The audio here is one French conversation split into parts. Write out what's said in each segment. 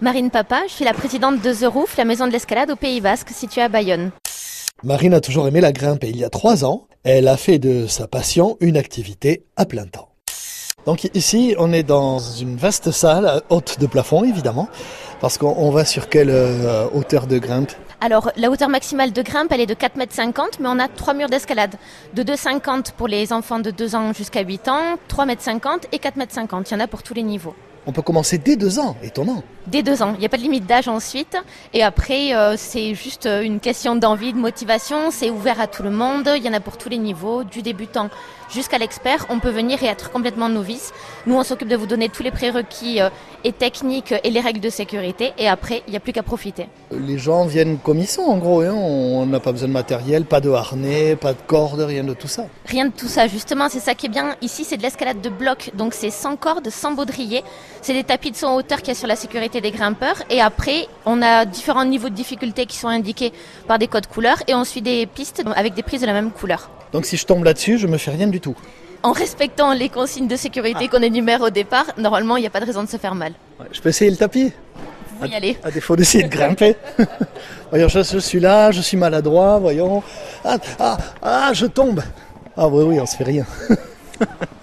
Marine Papa, je suis la présidente de The Roof, la maison de l'escalade au Pays Basque, située à Bayonne. Marine a toujours aimé la grimpe et il y a trois ans, elle a fait de sa passion une activité à plein temps. Donc ici, on est dans une vaste salle, haute de plafond évidemment, parce qu'on va sur quelle euh, hauteur de grimpe? Alors, la hauteur maximale de grimpe, elle est de 4,50 m, mais on a trois murs d'escalade. De 2,50 m pour les enfants de 2 ans jusqu'à 8 ans, 3,50 m et 4,50 m. Il y en a pour tous les niveaux. On peut commencer dès deux ans, étonnant. Dès deux ans, il n'y a pas de limite d'âge ensuite. Et après, euh, c'est juste euh, une question d'envie, de motivation. C'est ouvert à tout le monde. Il y en a pour tous les niveaux, du débutant jusqu'à l'expert. On peut venir et être complètement novice. Nous, on s'occupe de vous donner tous les prérequis euh, et techniques et les règles de sécurité. Et après, il n'y a plus qu'à profiter. Les gens viennent comme ils sont, en gros. Hein. On n'a pas besoin de matériel, pas de harnais, pas de cordes, rien de tout ça. Rien de tout ça, justement. C'est ça qui est bien. Ici, c'est de l'escalade de bloc. Donc, c'est sans cordes, sans baudrier. C'est des tapis de son hauteur qui est sur la sécurité des grimpeurs. Et après, on a différents niveaux de difficulté qui sont indiqués par des codes couleurs. Et on suit des pistes avec des prises de la même couleur. Donc si je tombe là-dessus, je me fais rien du tout. En respectant les consignes de sécurité ah. qu'on énumère au départ, normalement, il n'y a pas de raison de se faire mal. je peux essayer le tapis? Vous y aller. À défaut d'essayer de grimper. voyons, je, suis là, je suis maladroit, voyons. Ah, ah, ah, je tombe. Ah oui, oui, on se fait rien.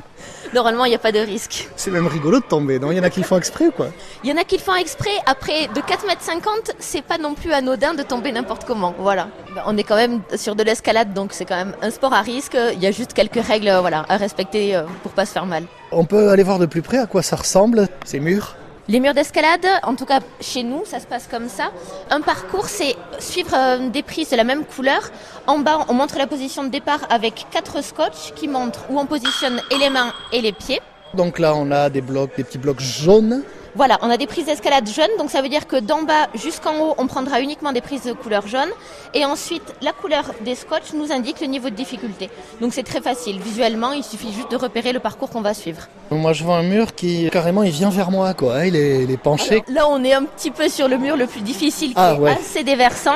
normalement, il n'y a pas de risque. C'est même rigolo de tomber, non? Il y en a qui le font exprès ou quoi? Il y en a qui le font exprès. Après, de 4,50 m, c'est pas non plus anodin de tomber n'importe comment. Voilà. Ben, on est quand même sur de l'escalade, donc c'est quand même un sport à risque. Il y a juste quelques règles voilà, à respecter euh, pour pas se faire mal. On peut aller voir de plus près à quoi ça ressemble, ces murs? Les murs d'escalade, en tout cas chez nous, ça se passe comme ça. Un parcours, c'est suivre euh, des prises de la même couleur. En bas, on montre la position de départ avec quatre scotch qui montrent où on positionne et les mains et les pieds. Donc là, on a des blocs, des petits blocs jaunes voilà, on a des prises d'escalade jaunes, donc ça veut dire que d'en bas jusqu'en haut, on prendra uniquement des prises de couleur jaune. Et ensuite, la couleur des scotch nous indique le niveau de difficulté. Donc c'est très facile. Visuellement, il suffit juste de repérer le parcours qu'on va suivre. Moi, je vois un mur qui, carrément, il vient vers moi, quoi. Il est, penché. là, on est un petit peu sur le mur le plus difficile, qui ah, est assez déversant.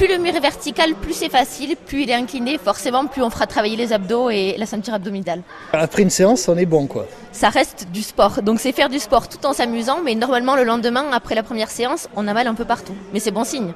Plus le mur est vertical, plus c'est facile, plus il est incliné, forcément, plus on fera travailler les abdos et la ceinture abdominale. Après une séance, on est bon, quoi. Ça reste du sport. Donc c'est faire du sport tout en s'amusant, mais normalement, le lendemain, après la première séance, on a mal un peu partout. Mais c'est bon signe.